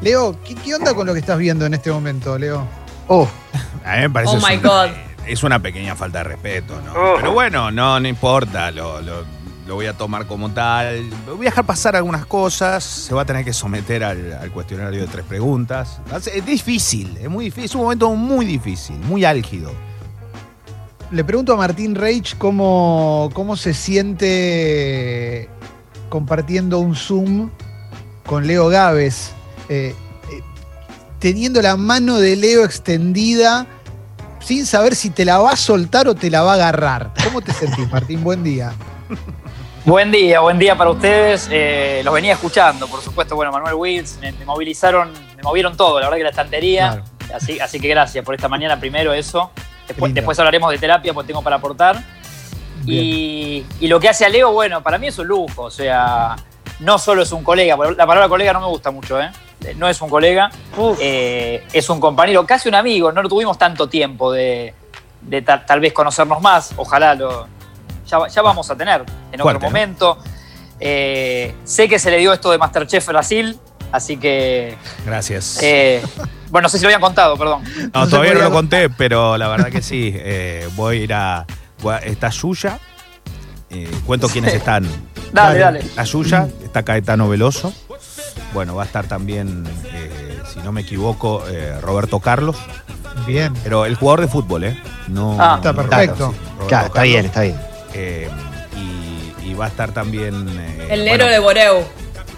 Leo, ¿qué, qué onda con lo que estás viendo en este momento, Leo? Oh, A mí me parece Oh es my un- God. es una pequeña falta de respeto, ¿no? Oh. Pero bueno, no, no importa, lo, lo- lo voy a tomar como tal. Voy a dejar pasar algunas cosas, se va a tener que someter al, al cuestionario de tres preguntas. Es difícil, es muy difícil, es un momento muy difícil, muy álgido. Le pregunto a Martín Reich cómo, cómo se siente compartiendo un Zoom con Leo Gávez, eh, eh, teniendo la mano de Leo extendida sin saber si te la va a soltar o te la va a agarrar. ¿Cómo te sentís, Martín? Buen día. Buen día, buen día para ustedes. Eh, los venía escuchando, por supuesto. Bueno, Manuel Wills, me, me movilizaron, me movieron todo, la verdad que la estantería. Claro. Así, así que gracias por esta mañana. Primero eso. Después, hablaremos de terapia, porque tengo para aportar. Y, y lo que hace a Leo, bueno, para mí es un lujo. O sea, no solo es un colega, la palabra colega no me gusta mucho, ¿eh? No es un colega, eh, es un compañero, casi un amigo. No lo tuvimos tanto tiempo de, de ta- tal vez conocernos más. Ojalá lo. Ya, ya vamos a tener en Fuerte, otro ¿no? momento. Eh, sé que se le dio esto de Masterchef Brasil, así que. Gracias. eh, bueno, no sé si lo habían contado, perdón. No, todavía no lo conté, pero la verdad que sí. eh, voy a ir a. voy a- está Yuya. eh, cuento quiénes están. Dale, Dale. dale. La Yuya, está Caetano Veloso. Bueno, va a estar también, eh, si no me equivoco, eh, Roberto Carlos. Bien. Pero el jugador de fútbol, ¿eh? No, Ah. Está no- perfecto. sí, Roberto claro, está Carlos. bien, está bien. Eh, y, y va a estar también. eh, El bueno, negro de Boreu.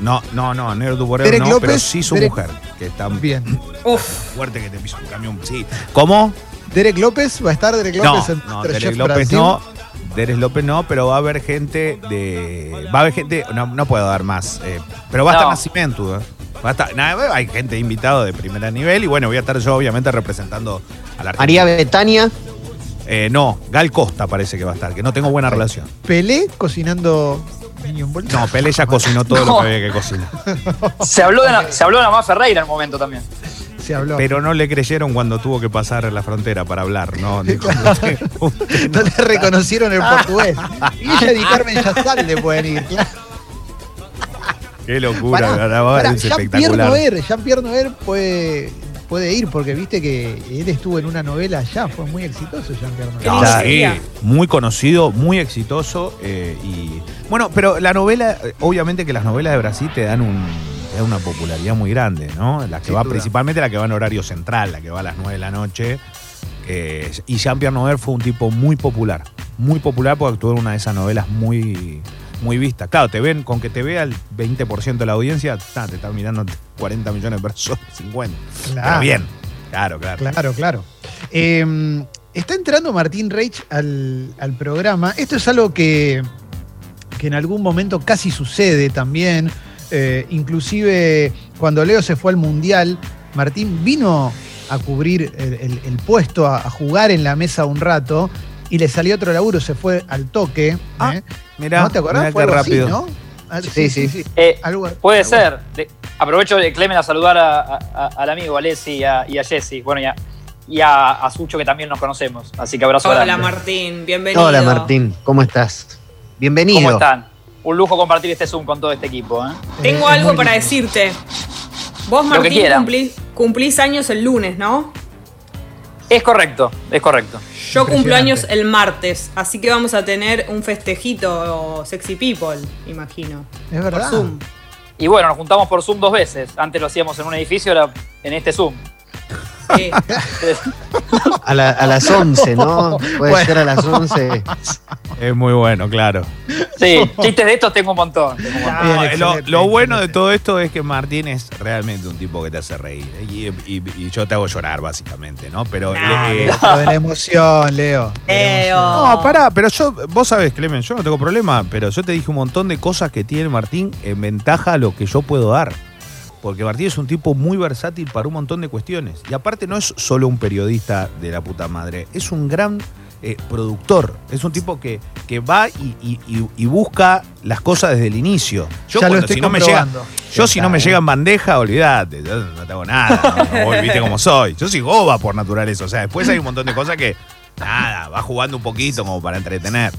No, no, no, Nero Duboreo Derek no, López, pero sí su Derek- mujer, que está Bien. Uf. fuerte que te piso un camión. Sí. ¿Cómo? Derek López, va a estar Derek No, López en no, Derek López Brasil. no. Derek López no, pero va a haber gente de. Va a haber gente. No, no puedo dar más. eh, pero va a No. estar Nacimiento. ¿eh? Va a estar, nada, hay gente invitada de primer nivel y bueno, voy a estar yo obviamente representando a la María. Betania, Eh, no, Gal Costa parece que va a estar, que no tengo buena relación. Pelé cocinando niño en bolsa. No, Pelé ya cocinó todo lo que había que cocinar. Se habló de, la- se habló de la más Ferreira en un momento también. Se habló. Pero no le creyeron cuando tuvo que pasar la frontera para hablar, ¿no? Usted- usted No le reconocieron el portugués. Y ella y Carmen Yazal le pueden ir. claro. Qué locura, Pará, la verdad pará, es Jean-Pierre espectacular. Noer, Jean-Pierre Noer puede, puede ir porque viste que él estuvo en una novela allá, fue muy exitoso Jean-Pierre Noer. No, lindo sí, muy conocido, muy exitoso. eh, y Bueno, pero la novela, eh, obviamente que las novelas de Brasil te dan, un, una popularidad muy grande, ¿no? La que Sin va, duda. principalmente la que va en horario central, la que va a las 9 de la noche. eh, y Jean-Pierre Noer fue un tipo muy popular. Muy popular porque actuó en una de esas novelas muy, muy vistas. Claro, te ven, con que te vea el 20% de la audiencia, ta, te están mirando 40 millones de personas, 50. Claro. Pero bien. Claro, claro. Claro, claro. Eh, está entrando Martín Reich al, al programa. Esto es algo que, que en algún momento casi sucede también. Eh, inclusive cuando Leo se fue al Mundial, Martín vino a cubrir el, el- el puesto, a, a jugar en la mesa un rato, y le salió otro laburo, se fue al toque. Ah, ¿eh? Mirá, ¿No te acordás? Fue algo así, rápido. ¿no? Ah, Sí, sí. Eh, Algo- puede algo- ser. De- aprovecho de Clemen a saludar a- a- a- al amigo Alessi y a, y a Jessy. Bueno, y a, y a, a Sucho, que también nos conocemos. Así que abrazo Hola grande. Martín, bienvenido. hola Martín, ¿cómo estás? Bienvenido. ¿Cómo están? Un lujo compartir este Zoom con todo este equipo. ¿eh? Tengo Es algo para decirte. Vos, Martín, cumplís, cumplís años el lunes, ¿no? Es correcto, es correcto. Yo cumplo años el martes, así que vamos a tener un festejito sexy people, imagino. Es Por verdad. Zoom. Y bueno, nos juntamos por Zoom dos veces. Antes lo hacíamos en un edificio, ahora en este Zoom. Sí. A, la- a las 11, ¿no? Puede Bueno. ser a las 11. Es muy bueno, claro. Sí, chistes de estos tengo un montón. tengo un montón. Bien, No, lo, bueno de todo esto es que Martín es realmente un tipo que te hace reír. Y, y- y yo te hago llorar, básicamente, ¿no? Pero. Nah, eh, de la emoción, Leo. Leo. emoción. no, pará, pero yo, vos sabés, Clemen, yo no tengo problema, pero yo te dije un montón de cosas que tiene Martín en ventaja a lo que yo puedo dar. Porque Martín es un tipo muy versátil para un montón de cuestiones. Y aparte no es solo un periodista de la puta madre, es un gran eh, productor. Es un tipo que, que va y, y- y- y busca las cosas desde el inicio. Yo ya lo estoy si no me llega, comprobando. yo si no me llega en bandeja, olvídate, yo no tengo nada, no, vos viste cómo soy. Yo soy goba por naturaleza, o sea, después hay un montón de cosas que, nada, va jugando un poquito como para entretener.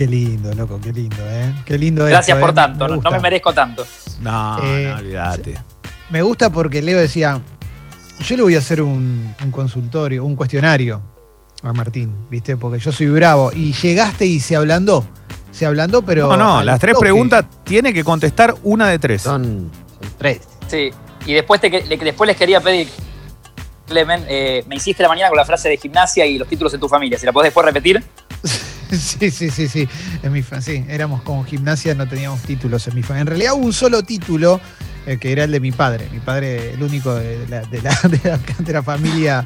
Qué lindo, loco, qué lindo, ¿eh? Qué lindo Gracias esto, por ¿eh? tanto, no, me merezco tanto. No, Eh, no, olvídate. Me gusta porque Leo decía, yo le voy a hacer un, un consultorio, un cuestionario a Martín, ¿viste? Porque yo soy bravo. Y llegaste y se ablandó. Se ablandó, pero. No, no, las tres toque. preguntas tiene que contestar una de tres. Son, son tres. Sí. Y después, te, después les quería pedir, Clemen, eh, me hiciste la mañana con la frase de gimnasia y los títulos de tu familia. Si la podés después repetir. Sí, sí, sí, sí. En mi sí, éramos como gimnasia, no teníamos títulos en mi. En realidad hubo un solo título, eh, que era el de mi padre. Mi padre, el único de la, de la, de la- de la familia,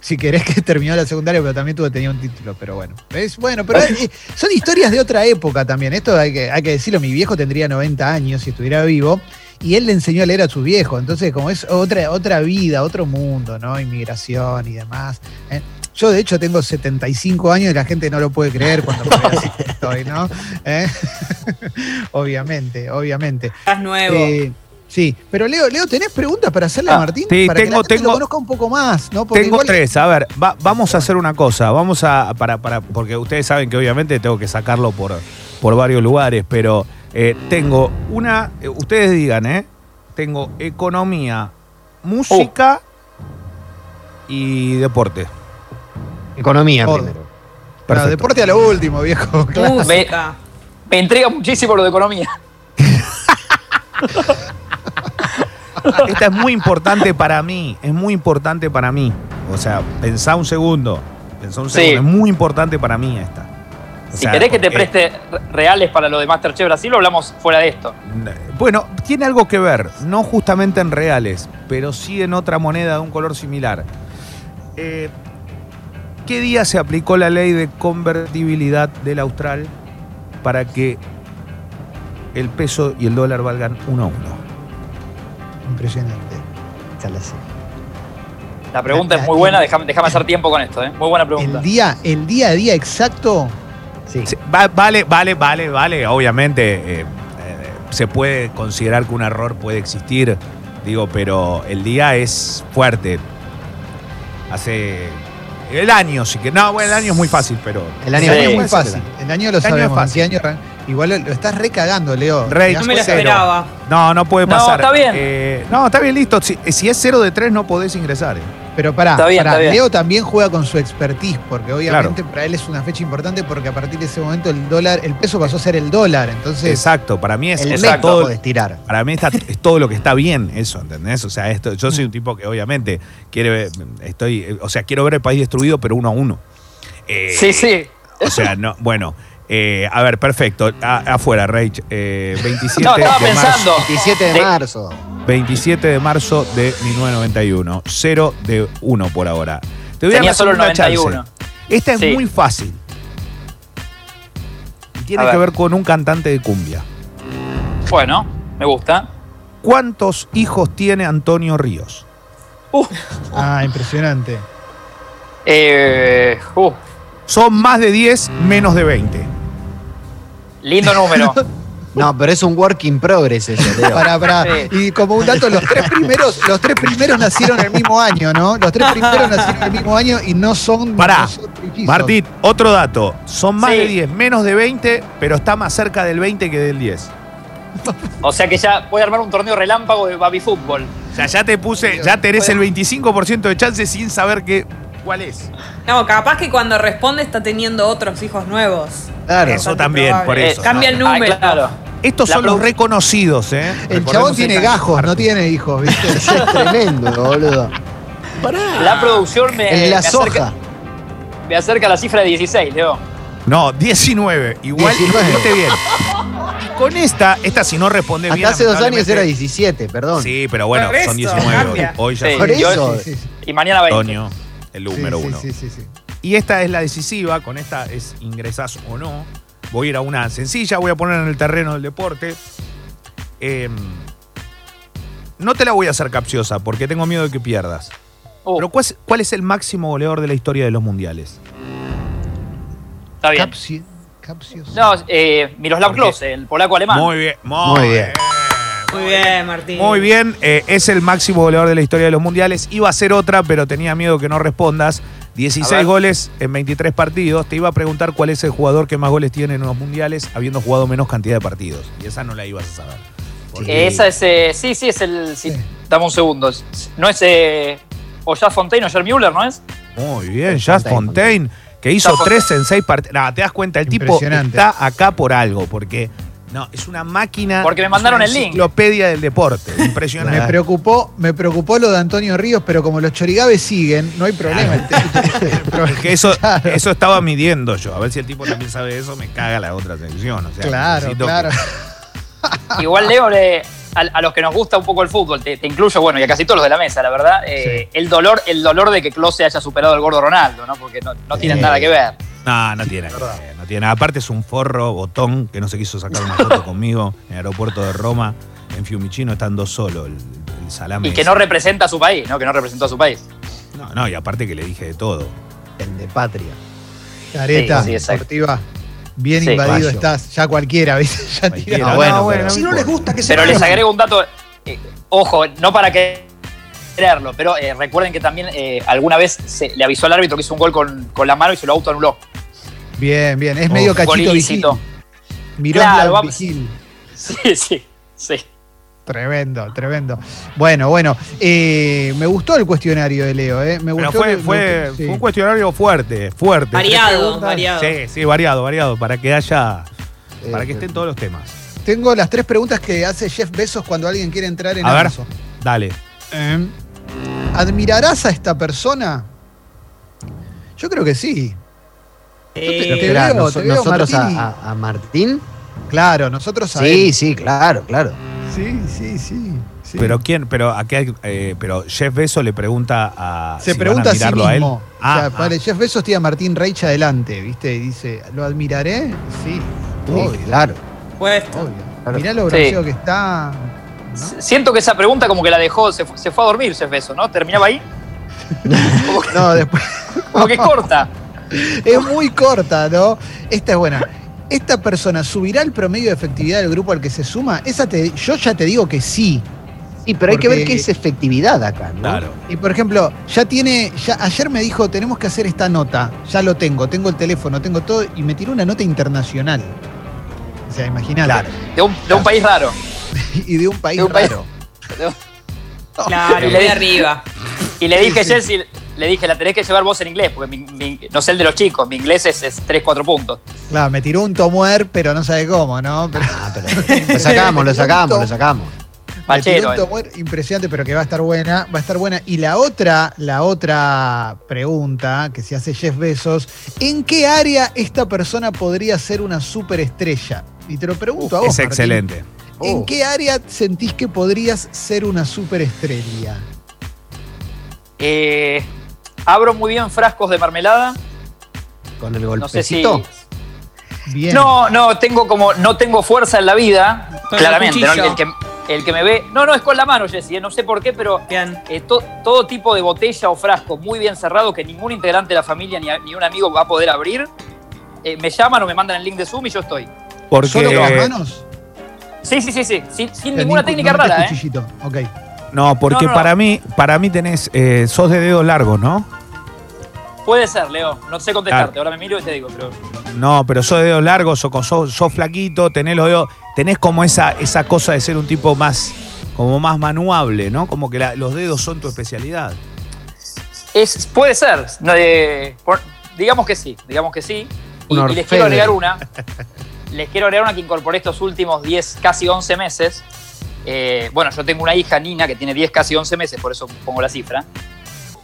si querés, que terminó la secundaria, pero también tuvo, tenía un título. Pero bueno, es bueno, pero eh, son historias de otra época también. Esto hay que, hay que decirlo, mi viejo tendría 90 años si estuviera vivo. Y él le enseñó a leer a su viejo. Entonces, como es otra, otra vida, otro mundo, ¿no? Inmigración y demás. ¿eh? Yo, de hecho, tengo 75 años y la gente no lo puede creer cuando me estoy, ¿no? ¿Eh? obviamente, obviamente. Estás nuevo. Eh, sí, pero Leo, Leo, ¿tenés preguntas para hacerle a Ah, Martín? sí, para que la gente tengo- lo conozca un poco más, ¿no? Porque Tengo igual- tres. A ver, va- vamos a hacer una cosa. Vamos a. Para, para, porque ustedes saben que obviamente tengo que sacarlo por, por varios lugares, pero eh, tengo una. ustedes digan, ¿eh? Tengo economía, música y deporte. Economía Todo. primero. Claro, Perfecto. deporte a lo último, viejo. Música. Me intriga muchísimo lo de economía. Esta es muy importante para mí. Es muy importante para mí. O sea, pensá un segundo. Pensá un Sí. segundo. Es muy importante para mí esta. O Si sea, querés que te preste re- reales para lo de Masterchef Brasil, lo hablamos fuera de esto. Bueno, tiene algo que ver, no justamente en reales, pero sí en otra moneda de un color similar. Eh, ¿Qué día se aplicó la ley de convertibilidad del austral para que el peso y el dólar valgan uno a uno? Impresionante. La pregunta La- es muy buena, déjame, déjame hacer tiempo con esto, ¿eh? Muy buena pregunta. El día, el día a día exacto, Sí. Sí, va- vale, vale, vale, vale. Obviamente eh, eh, se puede considerar que un error puede existir, digo, pero el día es fuerte. Hace el año, sí que no, bueno, el año es muy fácil, pero El año Sí. es muy fácil. El año lo El año es sabemos. ¿En qué fácil. año Igual lo, estás recagando, Leo. Rey, ¿Te das No me lo esperaba. no, no puede No, pasar. está bien. Eh, no, está bien, listo. Si, si es 0 de 3 no podés ingresar. eh. Pero pará, Está bien, pará, está bien. Leo también juega con su expertise, porque obviamente para él es una fecha importante porque a partir de ese momento el dólar, el peso pasó a ser el dólar. Entonces, Exacto, para mí es, El es Exacto. método todo, de estirar. para mí está, es todo lo que está bien, eso, ¿entendés? O sea, esto, yo soy un tipo que obviamente quiere ver- estoy, o sea, quiero ver el país destruido, pero uno a uno. Eh, Sí, sí. O sea, no, bueno. Eh, a ver, perfecto. A- afuera, Rage. Eh, 27, No, estaba de pensando. marzo, 27 de marzo. 27 de marzo de 1991. 0 de 1 por ahora. Te voy a Tenía dar solo el una chance. 91. Esta es Sí. muy fácil. Tiene A que ver. ver con un cantante de cumbia. Bueno, me gusta. ¿Cuántos hijos tiene Antonio Ríos? Uh, ah, impresionante. eh, uh, Son más de 10, menos de 20. Lindo número. No, pero es un work in progress eso, Leo. Para, para. Sí. Y como un dato, los tres primeros, los tres primeros nacieron el mismo año, ¿no? Los tres primeros nacieron el mismo año y no son. Pará, no son trillizos. Martín, otro dato. Son más Sí. de 10, menos de 20, pero está más cerca del 20 que del 10. O sea que ya voy a armar un torneo relámpago de baby fútbol. O sea, ya te puse, ya tenés el 25% de chance sin saber qué, cuál es. No, capaz que cuando responde está teniendo otros hijos nuevos. Claro. Eso también, probable. por eso. Eh, cambia el número. Ah, claro. Estos La son los reconocidos, ¿eh? El chabón tiene gajos, no tiene hijos, ¿viste? Eso es tremendo, boludo. La producción me, En me la acerca, soja. me acerca a la cifra de 16, Leo. No, 19. Igual 19. viste bien. Y con esta, esta si no responde bien. Hasta hace dos años era 17, perdón. Sí, pero bueno, son eso, 19. cambia. Hoy ya Sí. son yo- eso. Sí, sí, sí. Y mañana 20. Antonio, el número Sí, uno. Sí, sí, sí, sí. Y esta es la decisiva, con esta es ingresás o no. Voy a ir a una sencilla, voy a poner en el terreno del deporte. Eh, no te la voy a hacer capciosa porque tengo miedo de que pierdas. Uh, Pero ¿cuál es, cuál es el máximo goleador de la historia de los mundiales? está bien. Capsi- capcios. No, eh, Miroslav. Klose, el polaco alemán. Muy bien, muy, Muy bien. Muy bien, Martín. Muy bien, eh, es el máximo goleador de la historia de los mundiales. Iba a ser otra, pero tenía miedo que no respondas. A 16 ver. goles en 23 partidos. Te iba a preguntar cuál es el jugador que más goles tiene en los mundiales, habiendo jugado menos cantidad de partidos. Y esa no la ibas a saber. Eh, esa es. eh, sí, sí, es el. sí, Sí. Dame un segundo. No es. Eh, o ya Fontaine o Jer Müller, ¿no es? Muy bien, Jazz Fontaine, Fontaine, que hizo Jazz tres en seis partidos. No, te das cuenta, el tipo está acá por algo, porque no, es una máquina. Porque me es mandaron una el link. Enciclopedia del deporte. Me Impresionante. preocupó, me preocupó lo de Antonio Ríos, pero como los chorigabes siguen, no hay problema. Es que eso, Claro. eso estaba midiendo yo. A ver si el tipo también sabe eso, me caga la otra sección. O sea, claro, claro. que- Igual, Leo, le- a, a los que nos gusta un poco el fútbol, te, te incluyo, bueno, y a casi todos los de la mesa, la verdad, eh, el, dolor, el dolor de que Klose haya superado al gordo Ronaldo, ¿no? Porque no, no tienen Sí. nada que ver. No, no tiene nada que ver, no tiene nada. Aparte es un forro botón que no se quiso sacar una foto conmigo en el aeropuerto de Roma, en Fiumicino, estando solo el, el salame. Y que ese. no representa a su país, ¿no? Que no representó a su país. no, no, y aparte que le dije de todo. El de patria. Careta, Sí, sí, exacto. deportiva. Bien Sí. invadido estás, ya cualquiera, ¿viste? Ya Cualquiera. bueno, No, pero- no Si no les gusta que se Pero les agrego un dato, eh, ojo, no para que creerlo, pero eh, recuerden que también eh, alguna vez se, le avisó al árbitro que hizo un gol con, con la mano y se lo autoanuló. Bien, bien. Es medio Uf, cachito vigil. Miró Claro, vigil. Sí, sí, sí. Tremendo, tremendo. Bueno, bueno. eh, me gustó el cuestionario de Leo, ¿eh? Me Pero gustó. fue, me fue, gustó, sí. fue un cuestionario fuerte, fuerte. Variado, variado. Sí, sí, variado, variado, para que haya, Eh, para que estén todos los temas. Tengo las tres preguntas que hace Jeff Bezos cuando alguien quiere entrar en A ver. Amazon. Dale. Eh, ¿Admirarás a esta persona? Yo creo que sí. Eh, te Esperá, veo, nos- te veo, nosotros a, Martín. a- a Martín. Claro, nosotros Sí, sabemos. sí, claro, claro. Sí, sí, sí. sí. Pero quién, pero aquí hay- eh, pero Jeff Bezos le pregunta a Se si pregunta a van sí admirarlo mismo. a él. o Ah, sea, ah. vale, Jeff Bezos tiene a Martín Reich adelante, ¿viste? Y dice, ¿lo admiraré? Sí, Sí, obvio, claro. puesto. obvio. Claro. Mirá lo Sí. bronceado que está. ¿No? Siento que esa pregunta como que la dejó, se, fu- se fue a dormir Jeff Bezos, ¿no? Terminaba ahí. Que, No, después. como que corta. es muy corta, ¿no? Esta es buena. ¿Esta persona subirá el promedio de efectividad del grupo al que se suma? Esa te, yo ya te digo que sí. Sí, pero hay que ver qué es efectividad acá, ¿no? Claro. Y por ejemplo, ya tiene, ya ayer me dijo, tenemos que hacer esta nota, ya lo tengo, tengo el teléfono, tengo todo, y me tiró una nota internacional. O sea, imagínate. Claro. De un, de un país raro. Y de un país De un país- raro. Claro, Y muy le- arriba. Y le dije, Sí, sí. Jessy, le dije, la tenés que llevar vos en inglés, porque mi- mi- no sé el de los chicos, mi inglés es, es 3, 4 puntos. Claro, me tiró un tomuer, pero no sabe cómo, ¿no? Pero, Ah, pero lo sacamos, lo sacamos, lo sacamos. me tiró un tomuer impresionante, pero que va a estar buena, va a estar buena. Y la otra, la otra pregunta que se hace Jeff Bezos, ¿en qué área esta persona podría ser una superestrella? Y te lo pregunto a vos. Es Martín. excelente. ¿En Oh. qué área sentís que podrías ser una superestrella? Eh, abro muy bien frascos de mermelada. Con el No sé si. golpecito. Bien. No, no, tengo como. No tengo fuerza en la vida. Con claramente. el ¿no? cuchillo. El, que, el que me ve. No, no, es con la mano, Jessy. eh, No sé por qué, pero Bien. eh, to- todo tipo de botella o frasco muy bien cerrado que ningún integrante de la familia ni, a- ni un amigo va a poder abrir. eh, me llaman o me mandan el link de Zoom y yo estoy. Porque ¿Solo con las manos? Sí, sí, sí, sí. Sin, ninguna ni- técnica no rara, ¿eh? cuchillito. Ok. no, porque No, no, no. para mí, para mí tenés, eh, sos de dedos largos, ¿no? Puede ser, Leo. No sé contestarte. Claro. Ahora me miro y te digo, pero. No, pero sos de dedos largos, sos, sos, sos flaquito, tenés los dedos, tenés como esa, esa cosa de ser un tipo más, como más manuable, ¿no? Como que la- los dedos son tu especialidad. Es, puede ser. no, eh, por- digamos que sí, digamos que sí. Y, Un y les quiero agregar una. Les quiero agregar una que incorporé estos últimos 10, casi 11 meses. Eh, bueno, yo tengo una hija, Nina, que tiene 10, casi 11 meses, por eso pongo la cifra.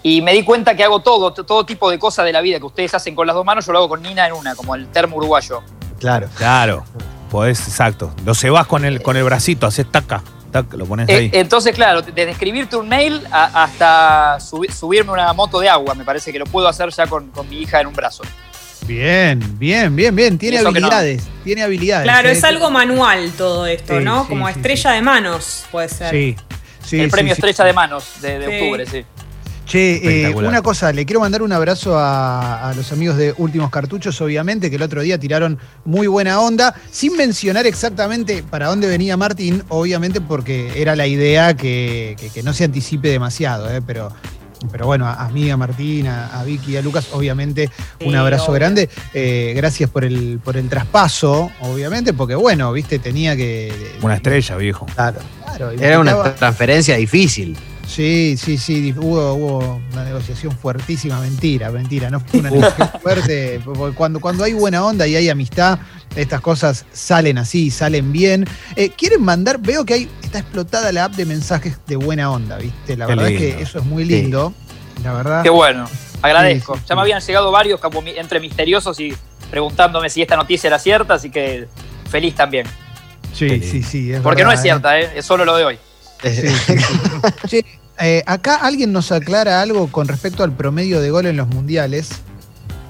Y me di cuenta que hago todo, todo tipo de cosas de la vida que ustedes hacen con las dos manos, yo lo hago con Nina en una, como el termo uruguayo. Claro. Claro, podés, exacto. Lo cebás con el, con el bracito, haces taca, tac, lo pones Eh, ahí. entonces, claro, desde escribirte un mail a- hasta subi- subirme una moto de agua, me parece que lo puedo hacer ya con, con mi hija en un brazo. Bien, bien, bien, bien. Tiene no. habilidades. Tiene habilidades. Claro, ¿eh? es algo manual todo esto, Sí, ¿no? sí, Como sí, estrella de manos, puede ser. Sí. sí el premio sí. Estrella de Manos de, de Sí. octubre, sí. Che, eh, una cosa, le quiero mandar un abrazo a, a los amigos de Últimos Cartuchos, obviamente, que el otro día tiraron muy buena onda, sin mencionar exactamente para dónde venía Martín, obviamente porque era la idea que, que- que no se anticipe demasiado, eh, pero pero bueno, a, a mí, a Martín, a, a Vicky, a Lucas, obviamente un abrazo obvio. grande. Eh, gracias por el, por el traspaso, obviamente, porque bueno, viste, tenía que. Una estrella, viejo. Claro, claro. Era una transferencia difícil. Sí, sí, sí, hubo, hubo una negociación fuertísima, mentira, mentira, no fue una negociación fuerte, porque cuando, cuando hay buena onda y hay amistad, estas cosas salen así, salen bien. Eh, ¿Quieren mandar? Veo que hay, está explotada la app de mensajes de buena onda, ¿viste? La Qué verdad es que eso es muy lindo, la verdad. Qué bueno, agradezco. Sí, sí, ya me habían llegado varios como entre misteriosos y preguntándome si esta noticia era cierta, así que feliz también. Sí, sí, sí. es Porque no es cierta, ¿eh? es solo lo de hoy. Sí, sí, sí. Eh, acá alguien nos aclara algo con respecto al promedio de gol en los mundiales.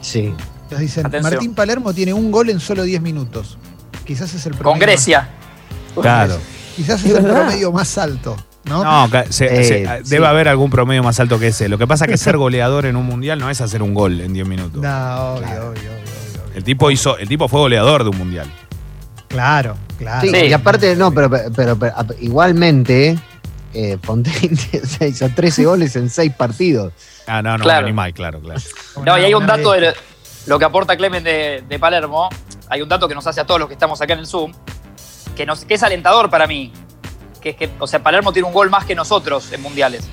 Sí. Nos dicen, Atención. Martín Palermo tiene un gol en solo 10 minutos. Quizás es el promedio. Con Grecia. Claro. Quizás es el promedio más alto, ¿no? No, se- Eh, se- sí. debe haber algún promedio más alto que ese. Lo que pasa es que ser goleador en un mundial no es hacer un gol en 10 minutos. No, obvio, Claro. obvio, obvio, obvio, obvio. El tipo hizo, el tipo fue goleador de un mundial. Claro, claro. Sí, Sí. y aparte, no, pero, pero, igualmente, eh, Fontaine hizo 13 goles en 6 partidos. Ah, no, no, Claro. animal, claro, claro. No, y hay un dato de lo que aporta Clemen de, de Palermo. Hay un dato que nos hace a todos los que estamos acá en el Zoom, que, nos, que es alentador para mí. Que es que, o sea, Palermo tiene un gol más que nosotros en mundiales.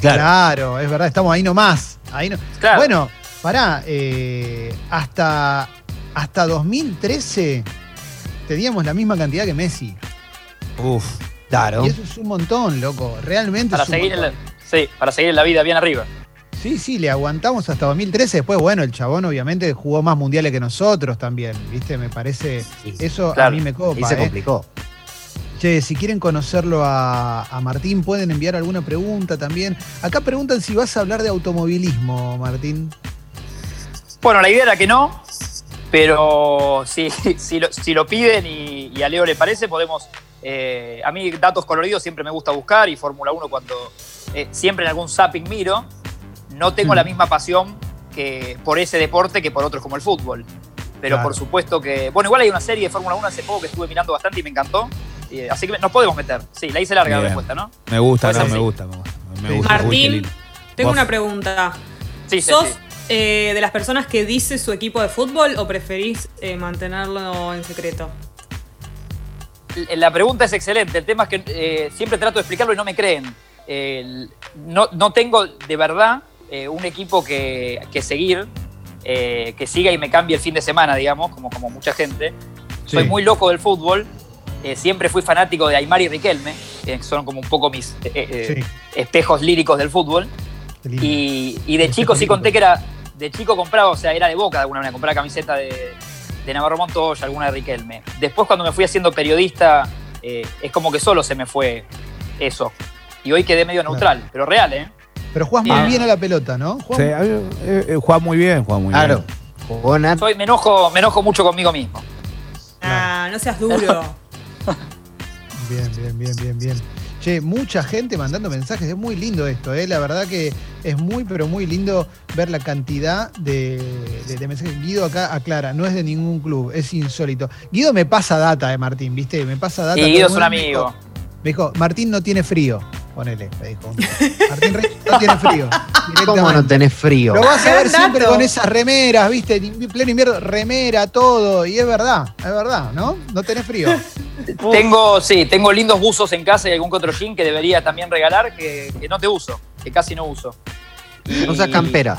Claro. es verdad, estamos ahí nomás. Ahí no. Claro. Bueno, pará, eh, hasta, hasta 2013 teníamos la misma cantidad que Messi. Uf. Claro. Y eso es un montón, loco. Realmente para es un seguir, en la, sí, para seguir en la vida bien arriba. Sí, sí, le aguantamos hasta 2013. Después, bueno, el chabón obviamente jugó más mundiales que nosotros también, ¿viste? Me parece. Sí. Eso a mí me copa. se ¿eh? complicó. Che, si quieren conocerlo a, a Martín, pueden enviar alguna pregunta también. Acá preguntan si vas a hablar de automovilismo, Martín. Bueno, la idea era que no, pero si, si, lo, si lo piden y, y a Leo le parece, podemos. Eh, a mí, datos coloridos siempre me gusta buscar y Fórmula 1 cuando eh, siempre en algún zapping miro, no tengo Mm. la misma pasión que por ese deporte que por otros como el fútbol. Pero Claro. por supuesto que. Bueno, igual hay una serie de Fórmula 1 hace poco que estuve mirando bastante y me encantó. y, así que nos podemos meter. Sí, la hice larga la respuesta, ¿no? Me gusta, no, me gusta. Me gusta. Me Sí. gusta. Uy, qué Martín, tengo Vos. una pregunta. Sí, sí, ¿Sos sí. eh, de las personas que dice su equipo de fútbol o preferís eh, mantenerlo en secreto? La pregunta es excelente. El tema es que eh, siempre trato de explicarlo y no me creen. No, no tengo de verdad eh, un equipo que, que seguir, eh, que siga y me cambie el fin de semana, digamos, como, como mucha gente. Soy muy loco del fútbol. siempre fui fanático de Aymar y Riquelme, que son como un poco mis Sí, espejos líricos del fútbol. Y, y de chico sí conté que era. De chico compraba, o sea, era de boca de alguna manera, compraba camiseta de, de Navarro Montoya, alguna de Riquelme. Después, cuando me fui haciendo periodista, eh, es como que solo se me fue eso. Y hoy quedé medio Claro. neutral, pero real, ¿eh? Pero jugás muy Bien. a la pelota, ¿no? Sí, eh, eh, juega muy bien, juega muy Claro. bien. Soy, me, enojo, me enojo mucho conmigo mismo. Ah, no seas duro. Bien, bien, bien, bien, bien. Che, mucha gente mandando mensajes, es muy lindo esto, ¿eh? La verdad que es muy, pero muy lindo ver la cantidad de, de- de mensajes. Guido acá aclara, no es de ningún club, es insólito. Guido me pasa data de Martín, ¿viste? Me pasa data. Y Guido es un amigo. Me dijo, Martín no tiene frío. Ponele, me dijo. Martín Rey no tiene frío. ¿Cómo no tenés frío? Lo vas a ver siempre con esas remeras, ¿viste? En pleno invierno, remera, todo. Y es verdad, es verdad, ¿no? No tenés frío. Tengo, sí, tengo lindos buzos en casa y algún otro jean que debería también regalar que, que no te uso, que casi no uso. No seas campera.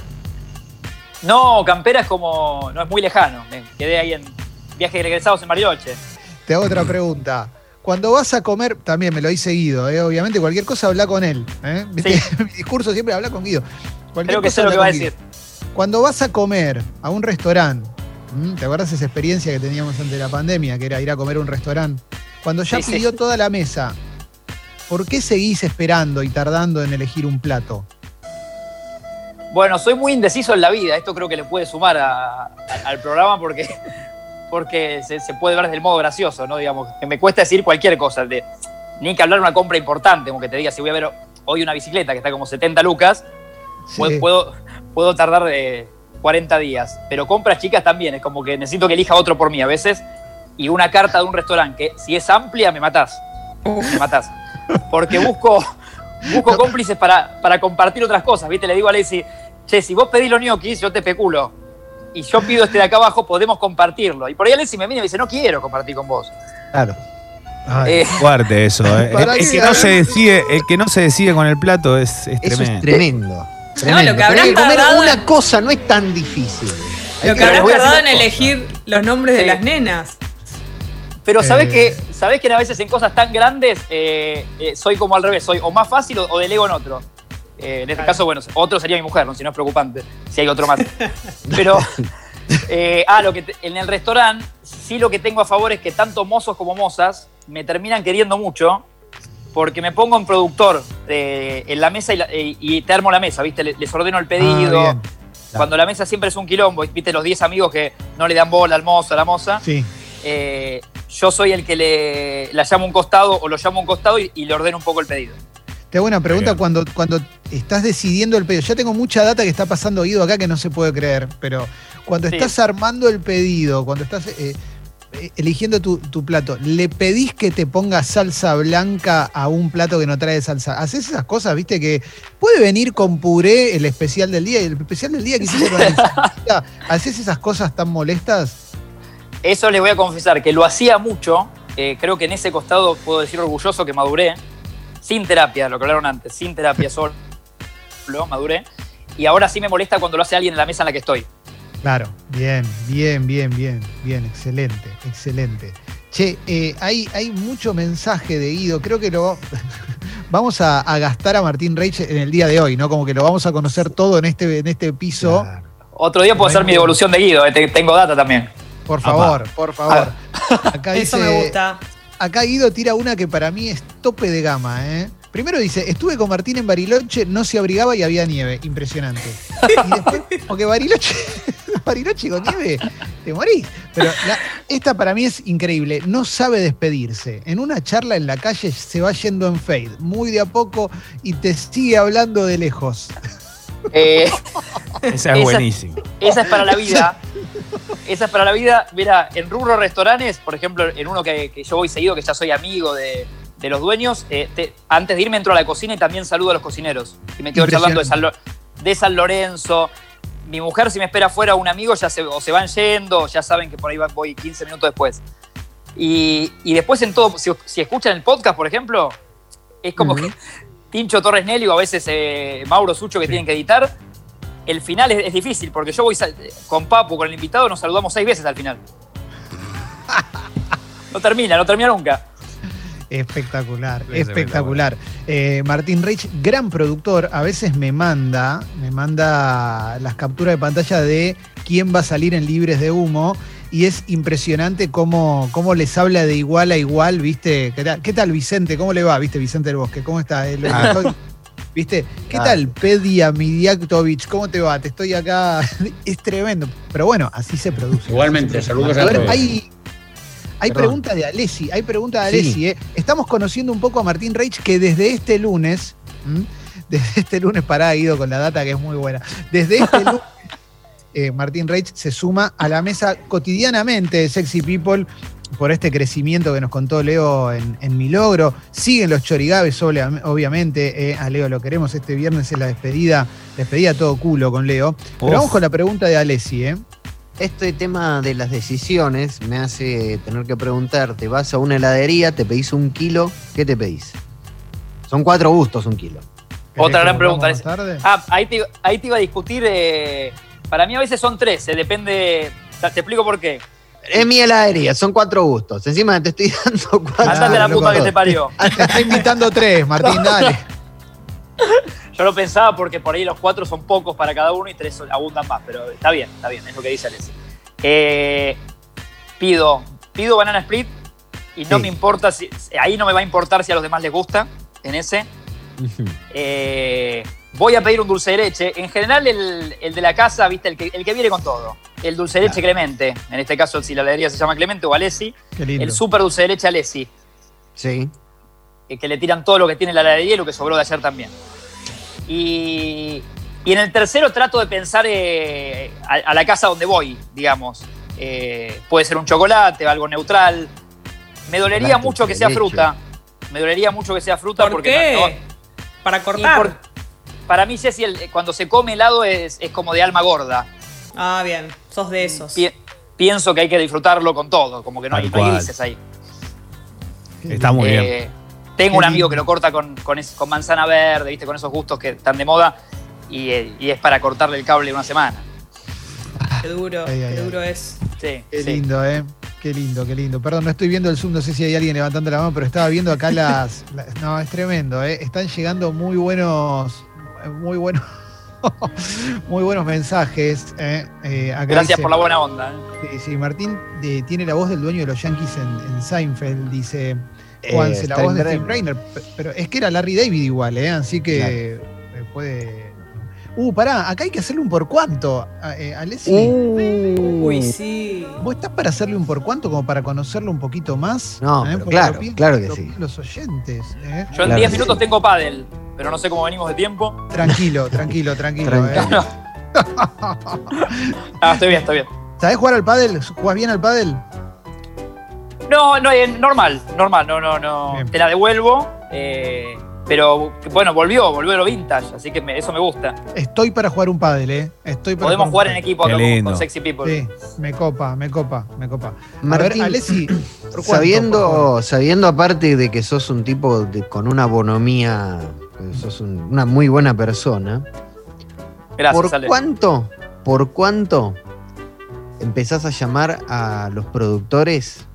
No, campera es como. no es muy lejano. Me quedé ahí en viaje de regresados en Bariloche. Te hago otra pregunta. Cuando vas a comer, también me lo hice Guido, ¿eh? obviamente cualquier cosa habla con él. ¿eh? Mi discurso siempre habla con Guido. Cualquier Creo que sé lo que va a decir. Guido. Cuando vas a comer a un restaurante. ¿te acuerdas esa experiencia que teníamos ante la pandemia, que era ir a comer a un restaurante? Cuando ya Sí, sí. pidió toda la mesa, ¿por qué seguís esperando y tardando en elegir un plato? Bueno, soy muy indeciso en la vida. Esto creo que le puede sumar a- a- al programa porque, porque se, se puede ver desde el modo gracioso, ¿no? Digamos, que me cuesta decir cualquier cosa. De, ni que hablar de una compra importante, como que te diga, si voy a ver hoy una bicicleta que está como 70 lucas, puedo, Sí. puedo, puedo tardar de 40 días. Pero compras chicas también, es como que necesito que elija otro por mí a veces. Y una carta de un restaurante que si es amplia, me matás. Me matás. Porque busco, busco cómplices para, para compartir otras cosas, ¿viste? Le digo a Alessi, che, si vos pedís los ñoquis, yo te peculo. Y yo pido este de acá abajo, podemos compartirlo. Y por ahí Alessi me viene y me dice, no quiero compartir con vos. Claro. Ay, Eh, Fuerte eso. eh. El, que- que no se decide, el que no se decide con el plato es, es Eso tremendo. es tremendo. tremendo. lo que Tener comer tardado una en- cosa no es tan difícil. Hay Lo que les habrás tardado en elegir los nombres de las nenas. Pero sabés Eh. que sabés que a veces en cosas tan grandes eh, eh, soy como al revés, soy o más fácil o, o delego en otro. Eh, en este caso, bueno, otro sería mi mujer, ¿no? si no es preocupante, si hay otro más. Pero, eh, ah, lo que te- en el restaurante, sí lo que tengo a favor es que tanto mozos como mozas me terminan queriendo mucho porque me pongo en productor eh, en la mesa y, la- y te armo la mesa, ¿viste? Le- Les ordeno el pedido. Ah, bien. Cuando la mesa siempre es un quilombo, ¿viste? Los 10 amigos que no le dan bola al mozo, a la moza. Sí. Yo soy el que le la llamo a un costado o lo llamo a un costado y, y le ordeno un poco el pedido. Te hago una pregunta Bien. cuando, cuando estás decidiendo el pedido. Ya tengo mucha data que está pasando Guido acá que no se puede creer, pero cuando Sí. estás armando el pedido, cuando estás eh, eh, eligiendo tu, tu plato, ¿le pedís que te ponga salsa blanca a un plato que no trae salsa? ¿Haces esas cosas, viste? Que puede venir con puré el especial del día y el especial del día quizás era una ensalada. ¿Haces esas cosas tan molestas? Eso les voy a confesar que lo hacía mucho. eh, creo que en ese costado puedo decir orgulloso que maduré. Sin terapia, lo que hablaron antes, sin terapia solo, maduré. Y ahora sí me molesta cuando lo hace alguien en la mesa en la que estoy. Claro, bien, bien, bien, bien, bien, excelente, excelente. Che, eh, hay, hay mucho mensaje de Guido, creo que lo vamos a, a gastar a Martín Reich en el día de hoy, ¿no? Como que lo vamos a conocer todo en este, en este piso. Claro. Otro día puedo hacer mi devolución de Guido, eh, te- tengo data también. Por favor, por favor. Acá Eso dice- me gusta. Acá Guido tira una que para mí es tope de gama, ¿eh? Primero dice, estuve con Martín en Bariloche, no se abrigaba y había nieve. Impresionante. Y después, porque Bariloche, Bariloche con nieve, te morís. Pero la- esta para mí es increíble. No sabe despedirse. En una charla en la calle se va yendo en fade, muy de a poco, y te sigue hablando de lejos. Eh, Esa es Esa- buenísima. esa es para la vida. Esa es para la vida. Mira, en rubro restaurantes, por ejemplo, en uno que, que yo voy seguido, que ya soy amigo de, de los dueños, eh, te- antes de irme entro a la cocina y también saludo a los cocineros. Y me quedo charlando de San, de San Lorenzo. Mi mujer, si me espera afuera un amigo, ya se, o se van yendo, ya saben que por ahí voy 15 minutos después. Y, y después en todo, si, si escuchan el podcast, por ejemplo, es como que Tincho Torres Nelly o a veces eh, Mauro Sucho que tienen que editar, el final es, es difícil, porque yo voy con Papu, con el invitado, nos saludamos seis veces al final. No termina, no termina nunca. Espectacular, Es espectacular. Eh, Martín Reich, gran productor, a veces me manda, me manda las capturas de pantalla de quién va a salir en Libres de Humo. Y es impresionante cómo, cómo les habla de igual a igual, ¿viste? ¿Qué tal, qué tal, Vicente? ¿Cómo le va, viste, Vicente del Bosque? ¿Cómo está? Eh, lo- Ah. ¿Viste? ¿Qué Ah. tal, Pedia Midiaktovich? ¿Cómo te va? Te estoy acá. es tremendo. Pero bueno, así se produce. Igualmente, saludos a A ver, todos. hay, hay pregunta de Alessi, hay pregunta de Sí. Alessi. ¿eh? Estamos conociendo un poco a Martín Reich que desde este lunes, ¿m? desde este lunes, pará, Guido, con la data que es muy buena. Desde este lunes, eh, Martín Reich se suma a la mesa cotidianamente de Sexy People por este crecimiento que nos contó Leo en, en Mi Logro. Siguen los chorigabes, obvia- obviamente. eh, a Leo lo queremos. Este viernes es la despedida, despedida todo culo con Leo. Pero Uf. vamos con la pregunta de Alessi, ¿eh? Este tema de las decisiones me hace tener que preguntarte, vas a una heladería, te pedís un kilo, ¿qué te pedís? Son cuatro gustos un kilo. ¿Querés Otra gran pregunta. tarde? Ah, ahí te, ahí te iba a discutir. eh, para mí a veces son tres, eh, depende. Te explico por qué. Es mi heladería, son cuatro gustos. Encima te estoy dando cuatro. Andate la puta que te parió. Te está invitando tres, Martín, dale. Yo lo pensaba porque por ahí los cuatro son pocos para cada uno y tres abundan más, pero está bien, está bien, es lo que dice Alessi. Eh, pido, pido banana split y no Sí. me importa si. Ahí no me va a importar si a los demás les gusta, en ese. Eh, voy a pedir un dulce de leche. En general, el, el de la casa, ¿viste? El que, el que viene con todo. El dulce de leche Clemente. En este caso, si la heladería se llama Clemente o Alessi. Qué lindo. El super dulce de leche Alessi. Sí. eh, que le tiran todo lo que tiene la heladería y lo que sobró de ayer también. Y, y en el tercero trato de pensar eh, a, a la casa donde voy, digamos. Eh, puede ser un chocolate, algo neutral. Me dolería Chocolate, mucho que sea leche. fruta. Me dolería mucho que sea fruta ¿Por porque qué? no- Para Y cortar. Para mí, Jessy, el- cuando se come helado es, es como de alma gorda. Ah, bien. Sos de esos. Pi- pienso que hay que disfrutarlo con todo, como que no hay, no hay grises ahí. Está muy bien. Eh, tengo un amigo que lo corta con, con, es- con manzana verde, ¿viste? Con esos gustos que están de moda. Y, eh, y es para cortarle el cable una semana. Qué duro, Ay, ay, qué ay. duro es. Sí, Qué sí. lindo, ¿eh? Qué lindo, qué lindo. Perdón, no estoy viendo el Zoom, no sé si hay alguien levantando la mano, pero estaba viendo acá las. las- no, es tremendo, ¿eh? Están llegando muy buenos. Muy buenos. muy buenos mensajes. ¿eh? Eh, acá Gracias dice- por la buena onda. ¿eh? Sí, sí, Martín de- tiene la voz del dueño de los Yankees en, en Seinfeld, dice Eh, Juanse, la voz de Steinbrenner. Steve Rainer. Pero es que era Larry David igual, ¿eh? Así que eh, puede. Uh, pará, acá hay que hacerle un por cuánto. A, eh, a Leslie. Uh. Uy, sí. ¿Vos estás para hacerle un por cuánto como para conocerlo un poquito más? No, ¿Eh? claro, claro que lo sí. Los oyentes. ¿eh? Yo en Claro 10 que minutos sí. tengo pádel, pero no sé cómo venimos de tiempo. Tranquilo, tranquilo, tranquilo. Tranquilo. ¿eh? Ah, estoy bien, estoy bien. ¿Sabés jugar al pádel? ¿Jugás bien al pádel? No, no, normal, normal, no, no, no. Bien. Te la devuelvo. eh, pero bueno, volvió, volvió lo vintage, así que me- eso me gusta. Estoy para jugar un pádel, ¿eh? Estoy para Podemos jugar en equipo con, con Sexy People. Sí, me copa, me copa, me copa. Martín, a ver, Alessi, ¿por cuánto, por sabiendo, sabiendo aparte de que sos un tipo de- con una bonomía, que sos un- una muy buena persona, Gracias, ¿por Ale. cuánto, por cuánto empezás a llamar a los productores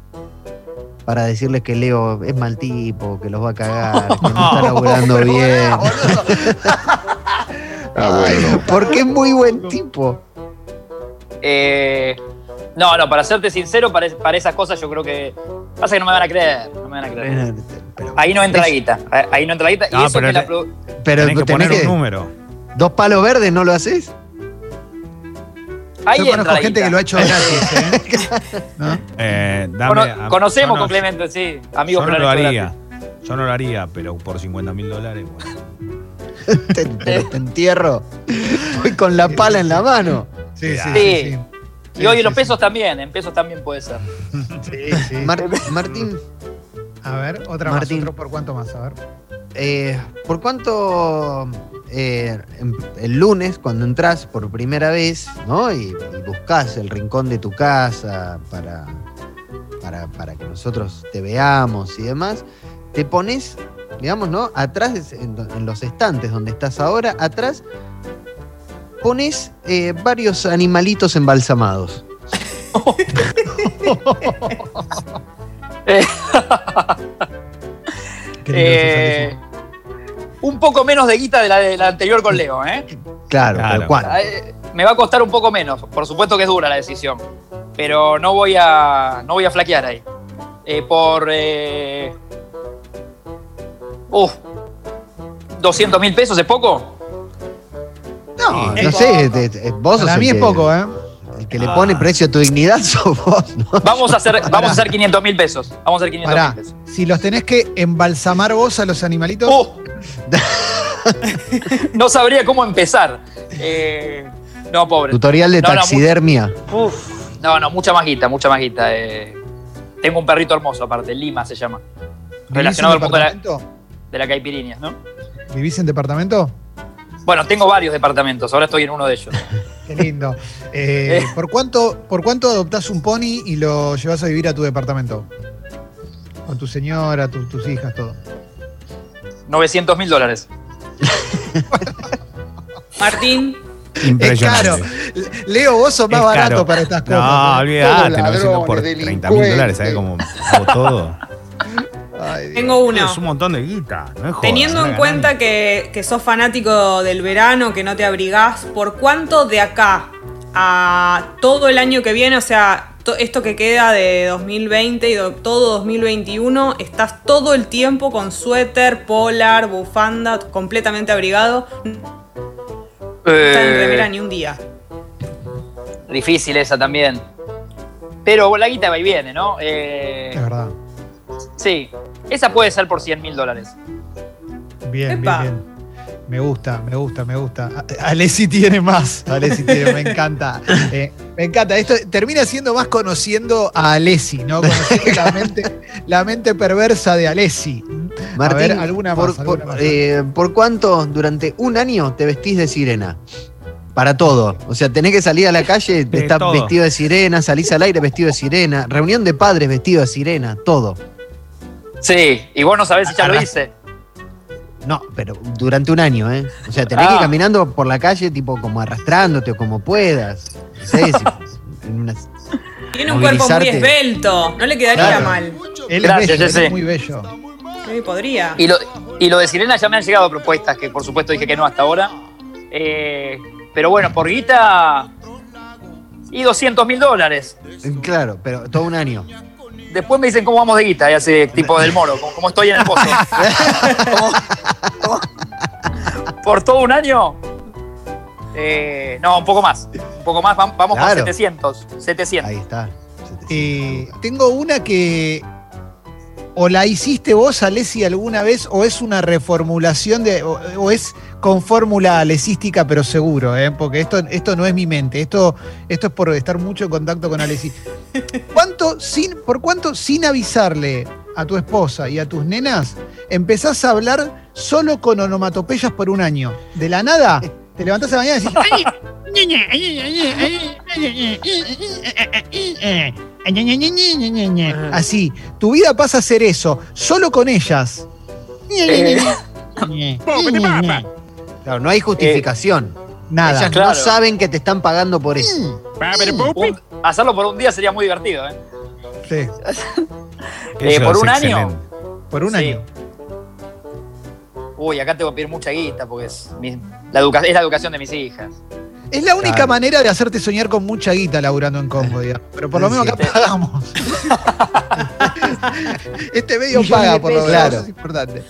para decirles que Leo es mal tipo, que los va a cagar, que no está laburando bien? boludo. Ay, porque es muy buen tipo. Eh, no, no, para serte sincero, para, para esas cosas yo creo que. Pasa que no me van a creer. No me van a creer. Pero, Ahí no entra la guita. Ahí no entra la guita. Y eso pero que la pero Tenés que tenés poner que- un número. dos palos verdes, ¿no lo haces? Ahí Yo conozco la gente que lo ha hecho gratis, ¿eh? ¿No? Eh, dame- Cono- a- conocemos no- con Clemente, sí. Amigos Yo no lo haría. gratis. Yo no lo haría, pero por 50 mil dólares. bueno. te, te- te entierro. Voy con la pala en la mano. Sí, sí, Sí. sí. sí. Y hoy Sí, los sí, pesos también, en pesos también puede ser. Sí, sí. Mar- Martín, A ver, otra Martín. más, otro por cuánto más, a ver. eh, ¿por cuánto eh, el lunes, cuando entras por primera vez, ¿no? Y, y buscas el rincón de tu casa para, para, para que nosotros te veamos y demás, te pones, digamos, ¿no? Atrás, en los estantes donde estás ahora, atrás, pones eh, varios animalitos embalsamados. Eh, un poco menos de guita de la, de la anterior con Leo, ¿eh? Claro, Claro. ¿cuánto? Eh, Me va a costar un poco menos. Por supuesto que es dura la decisión. Pero no voy a, no voy a flaquear ahí. Eh, por. Eh, uf, 200 mil pesos es poco. No, Sí. no sé, vos sos Para mí es que- poco, ¿eh? El que le pone precio a tu dignidad sos vos, ¿no? Vamos a hacer, vamos a hacer 500 mil pesos. Vamos a hacer 500 Pará, mil pesos. si los tenés que embalsamar vos a los animalitos, Uh. no sabría cómo empezar. Eh, no, pobre. Tutorial de No, no, taxidermia. Uf, no, no, mucha más guita, mucha más guita. eh. tengo un perrito hermoso aparte, Lima se llama. ¿vivís en Relacionado al mundo de la, departamento? de la caipirinha, ¿no? ¿Vivís en departamento? Bueno, tengo varios departamentos, ahora estoy en uno de ellos. Qué lindo. Eh, Eh. ¿por, cuánto, ¿Por cuánto adoptás un pony y lo llevas a vivir a tu departamento? Con tu señora, tu- tus hijas, todo. 900 mil dólares. Martín, Impresionante. Es caro. Leo, vos sos más Es barato caro. para estas cosas. No, olvídate, Todos 900 por ladrones, 30 mil dólares, ¿sabes cómo todo? Ay, tengo uno. Es un montón de guita, no Teniendo en cuenta que, que sos fanático del verano, que no te abrigás, ¿por cuánto de acá a todo el año que viene, o sea, to- esto que queda de 2020 y do- todo 2021, estás todo el tiempo con suéter, polar, bufanda, completamente abrigado? No estás en remera Eh, ni un día. difícil esa también. Pero la guita va y viene, ¿no? Eh, Es verdad. sí, esa puede ser por 100 mil dólares. Bien, Epa. bien, bien. Me gusta, me gusta, me gusta. A- Alessi tiene más. Alessi tiene, me encanta. Eh, me encanta. Esto termina siendo más conociendo a Alessi, ¿no? Conociendo la mente, la mente perversa de Alessi. Martín, ver, alguna por, más, por- alguna más. eh, ¿por cuánto durante un año te vestís de sirena? Para todo. O sea, tenés que salir a la calle, estás todo. vestido de sirena, salís al aire vestido de sirena, reunión de padres vestido de sirena, todo. Sí, y vos no sabés si ya lo hice. No, pero durante un año, ¿eh? O sea, tenés que Ah. ir caminando por la calle, tipo, como arrastrándote o como puedas. No sé, si- en una- Tiene un cuerpo muy esbelto, no le quedaría Claro. mal. Él Gracias, es bello, ya él sé. es muy bello. Sí, podría. Y lo, y lo de Sirena ya me han llegado propuestas, que por supuesto dije que no hasta ahora. Eh, pero bueno, por guita. Y 200 mil dólares. Claro, pero todo un año. Después me dicen cómo vamos de guita, y hace tipo del moro, como, como estoy en el pozo. Como- como- por todo un año. Eh, no, un poco más. Un poco más, vam- vamos Claro. con 700. 700. Ahí está. Eh, tengo una que o la hiciste vos, Alessi, alguna vez, o es una reformulación de, o, o es con fórmula alesística, pero seguro, ¿eh? porque esto, esto no es mi mente, esto, esto es por estar mucho en contacto con Alessi. ¿Cuánto, sin, ¿Por cuánto, sin avisarle a tu esposa y a tus nenas, empezás a hablar solo con onomatopeyas por un año? De la nada, te levantás a la mañana y decís, "Ay, ñaña, ay, ay, ay, ay, ay, ay, Así, tu vida pasa a ser eso, solo con ellas. Claro, no hay justificación. Nada. Ellas Claro. no saben que te están pagando por eso. Un- hacerlo por un día sería muy divertido, ¿eh? Sí, Eh, por un año. por un Sí. año. Uy, acá tengo que pedir mucha guita porque es, mi- la educa- es la educación de mis hijas. Es la única Claro. manera de hacerte soñar con mucha guita laburando en Congo, digamos. Pero por lo menos acá pagamos. este medio Millones paga por lo menos, Claro. es importante.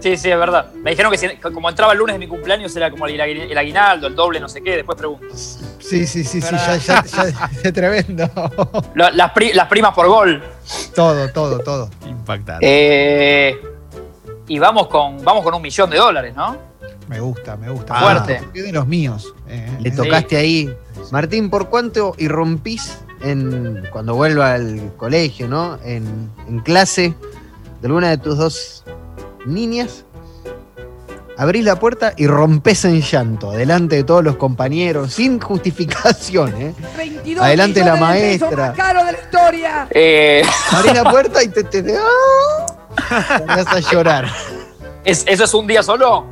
Sí, sí, es verdad. Me dijeron que si- como entraba el lunes de mi cumpleaños era como el, agui- el aguinaldo, el doble, no sé qué, después pregunto. Sí, sí, sí, sí, ya, ya, tremendo. La- las, pri- las primas por gol. todo, todo, todo. Impactante. Eh, y vamos con, vamos con un millón de dólares, ¿no? Me gusta, me gusta. Fuerte. Ah, de los míos. eh, Le eh. tocaste ahí. Martín, ¿por cuánto irrumpís en, cuando vuelva al colegio, ¿no? En, en clase de alguna de tus dos niñas. Abrís la puerta y rompes en llanto, delante de todos los compañeros, sin justificación, ¿eh? 22 Adelante la maestra. más caro de la historia. Eh, Abrís la puerta y te, te, te- ¡ah! Te vas a llorar. ¿es- ¿Eso es un día solo?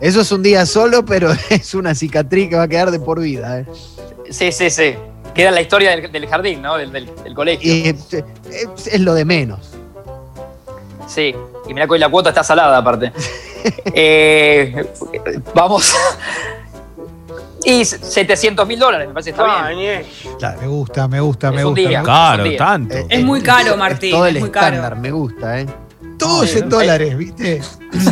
Eso es un día solo, pero es una cicatriz que va a quedar de por vida, ¿eh? Sí, sí, sí. Queda la historia del, del jardín, ¿no? Del, del- del colegio. Y, eh, es, es lo de menos. Sí. Y mira que hoy la cuota está salada, aparte. Eh, vamos. Y 700 mil dólares, me parece que está bien. Me gusta, me gusta, Es me un gusta. día. día. tanto. Es muy caro, Martín, todo es el muy caro. estándar, me gusta, ¿eh? Todo es en dólares, ¿viste?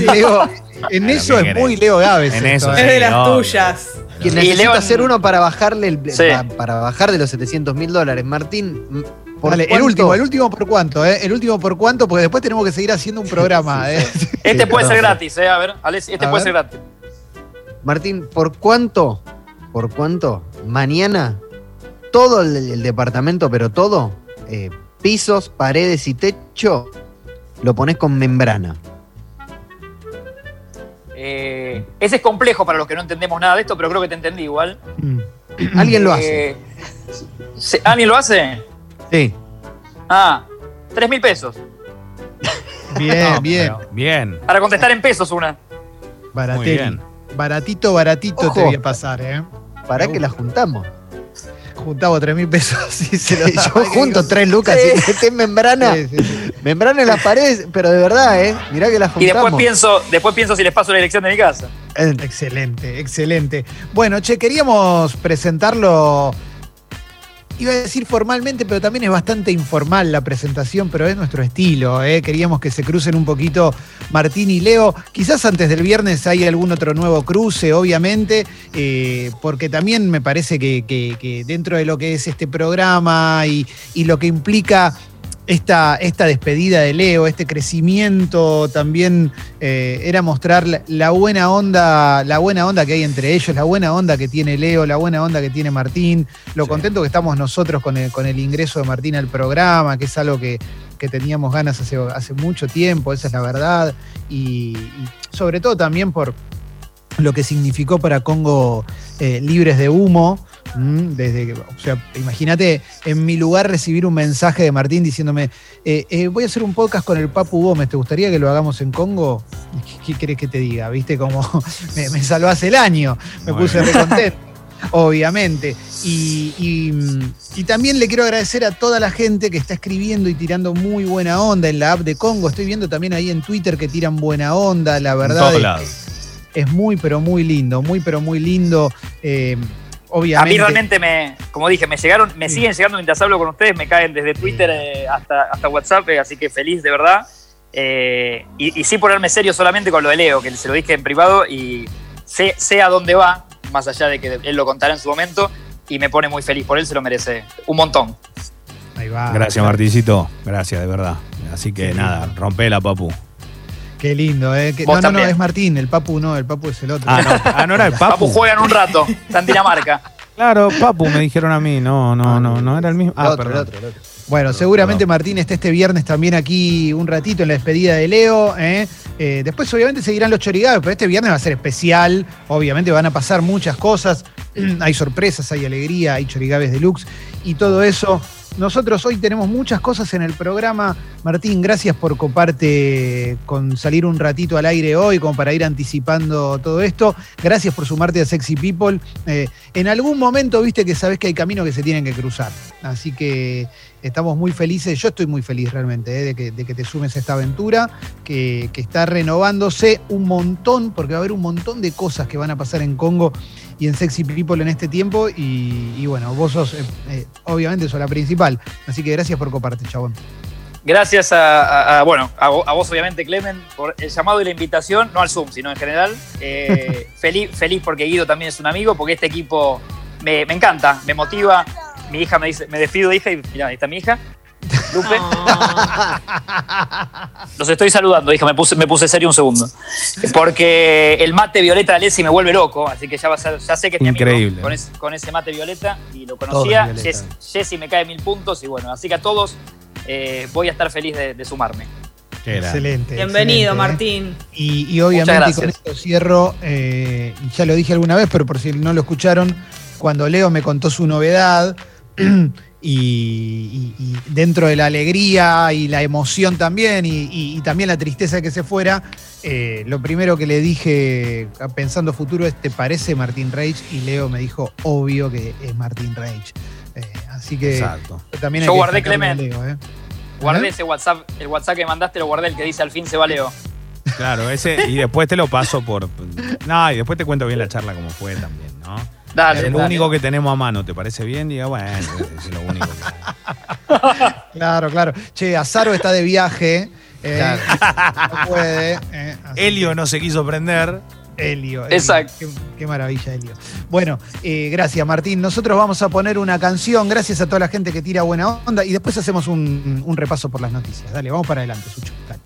Leo, en Bueno, eso ¿qué es muy? Leo Gávez. En esto, eso. Es de las obvio. tuyas. Quien Y necesita hacer uno para bajarle el- Sí. para bajar de los 700 mil dólares. Martín, m- ¿por Dale, el último, el último por cuánto, ¿eh? El último por cuánto, porque después tenemos que seguir haciendo un programa, ¿eh? Este Sí, puede ser gratis, ¿eh? A ver, Alex, este A puede ver. ser gratis. Martín, ¿por cuánto? ¿Por cuánto? Mañana, todo el, el departamento, pero todo, eh, pisos, paredes y techo, lo pones con membrana. Eh, ese es complejo para los que no entendemos nada de esto, pero creo que te entendí igual. Mm. ¿Alguien lo hace? Eh, ¿se- ¿Alguien lo hace? Sí. Ah, 3 mil pesos. Bien, No, bien. Bien. Para contestar en pesos una. Baratelli. Muy bien. Baratito, baratito Ojo. te voy a pasar, ¿eh? ¿Para que la juntamos? Juntaba 3 mil pesos y se lo Yo junto tres lucas Sí. y metés membrana. Sí, sí, sí. Membrana en las paredes, pero de verdad, ¿eh? Mirá que la Y juntamos. después pienso, después pienso si les paso la dirección de mi casa. Excelente, excelente. Bueno, che, queríamos presentarlo. Iba a decir formalmente, pero también es bastante informal la presentación, pero es nuestro estilo. ¿eh? Queríamos que se crucen un poquito Martín y Leo. Quizás antes del viernes hay algún otro nuevo cruce, obviamente, eh, porque también me parece que, dentro de lo que es este programa y lo que implica esta, esta despedida de Leo, este crecimiento también eh, era mostrar la, buena onda, la buena onda que hay entre ellos, la buena onda que tiene Leo, la buena onda que tiene Martín, lo Sí. contento que estamos nosotros con el, con el ingreso de Martín al programa, que es algo que, que teníamos ganas hace, hace mucho tiempo, esa es la verdad. Y, y sobre todo también por lo que significó para Congo eh, Libres de Humo. Mm, Desde que, o sea, imagínate en mi lugar recibir un mensaje de Martín diciéndome, eh, eh, voy a hacer un podcast con el Papu Gómez, ¿te gustaría que lo hagamos en Congo? ¿Qué, qué querés que te diga? ¿Viste? Como me, me salvás el año, me puse re contento. Obviamente. Y, y, y también le quiero agradecer a toda la gente que está escribiendo y tirando muy buena onda en la app de Congo. Estoy viendo también ahí en Twitter que tiran buena onda. La En verdad todos es lados. es muy, pero muy lindo, muy, pero muy lindo. Eh, A mí realmente me, como dije, me llegaron, me Sí. siguen llegando mientras hablo con ustedes, me caen desde Twitter eh, hasta, hasta WhatsApp, eh, así que feliz de verdad. Eh, y, y sí ponerme serio solamente con lo de Leo, que se lo dije en privado y sé, sé a dónde va, más allá de que él lo contará en su momento, y me pone muy feliz por él, se lo merece un montón. Ahí va. Gracias, Martincito. Gracias, de verdad. Así que nada, lindo. rompela, papu. Qué lindo, ¿eh? Que- Vos no, no, no, es Martín, el Papu no, el Papu es el otro. Ah, no, ah, no era el Papu papu. juegan un rato, está en Dinamarca. Claro, papu, me dijeron a mí. No, no, no, no era el mismo. El Ah, otro, el otro, el otro. Bueno, seguramente Martín está este viernes también aquí un ratito en la despedida de Leo. ¿eh? Eh, después, obviamente, seguirán los chorigaves, pero este viernes va a ser especial. Obviamente, van a pasar muchas cosas. hay sorpresas, hay alegría, hay chorigaves deluxe y todo eso. Nosotros hoy tenemos muchas cosas en el programa. Martín, gracias por coparte con salir un ratito al aire hoy, como para ir anticipando todo esto. Gracias por sumarte a Sexy People. Eh, en algún momento viste que sabes que hay caminos que se tienen que cruzar. Así que estamos muy felices, yo estoy muy feliz realmente eh, de, que, te sumes a esta aventura, que está renovándose un montón, porque va a haber un montón de cosas que van a pasar en Congo y en Sexy People en este tiempo. Y, y bueno, vos sos, eh, eh, obviamente, sos la principal. Así que gracias por coparte, chabón. Gracias a, a- a- bueno, a, vo- a vos obviamente, Clemen, por el llamado y la invitación, no al Zoom, sino en general. Eh, feliz, feliz porque Guido también es un amigo, porque este equipo me, me encanta, me motiva. Mi hija me dice, me despido, hija, y mira, ahí está mi hija, Lupe. Los estoy saludando, hija, me puse, me puse serio un segundo. Porque el mate violeta de Alessi me vuelve loco, así que ya, va a ser, ya sé que es mi amigo Increíble. con, ese, con ese mate violeta y lo conocía. violeta. Jess- Jessy me cae mil puntos y bueno, así que a todos eh, voy a estar feliz de, de sumarme. Excelente. Bienvenido, excelente, ¿eh? Martín. Y, y obviamente con esto cierro, eh, y ya lo dije alguna vez, pero por si no lo escucharon, cuando Leo me contó su novedad, y, y- y dentro de la alegría y la emoción también, y, y- y también la tristeza de que se fuera, eh, lo primero que le dije pensando futuro es, ¿te parece Martín Reich? Y Leo me dijo, obvio que es Martín Reich. Eh, así que Exacto. también Yo que guardé, destacarle a Clemen. Leo, ¿eh? Guardé ¿Eh? ese WhatsApp, el WhatsApp que mandaste, lo guardé el que dice al fin se va Leo. Claro, ese, y después te lo paso por. No, y después te cuento bien la charla como fue también. Dale, es lo dale. único que tenemos a mano, ¿te parece bien? Diga, bueno, es lo único que. Claro, claro. Che, Azaro está de viaje. eh, no puede. eh, Helio que- no se quiso prender. Helio. Helio. Exacto. Qué, qué maravilla, Helio. Bueno, eh, gracias, Martín. Nosotros vamos a poner una canción. Gracias a toda la gente que tira buena onda. Y después hacemos un, un repaso por las noticias. Dale, vamos para adelante, Sucho.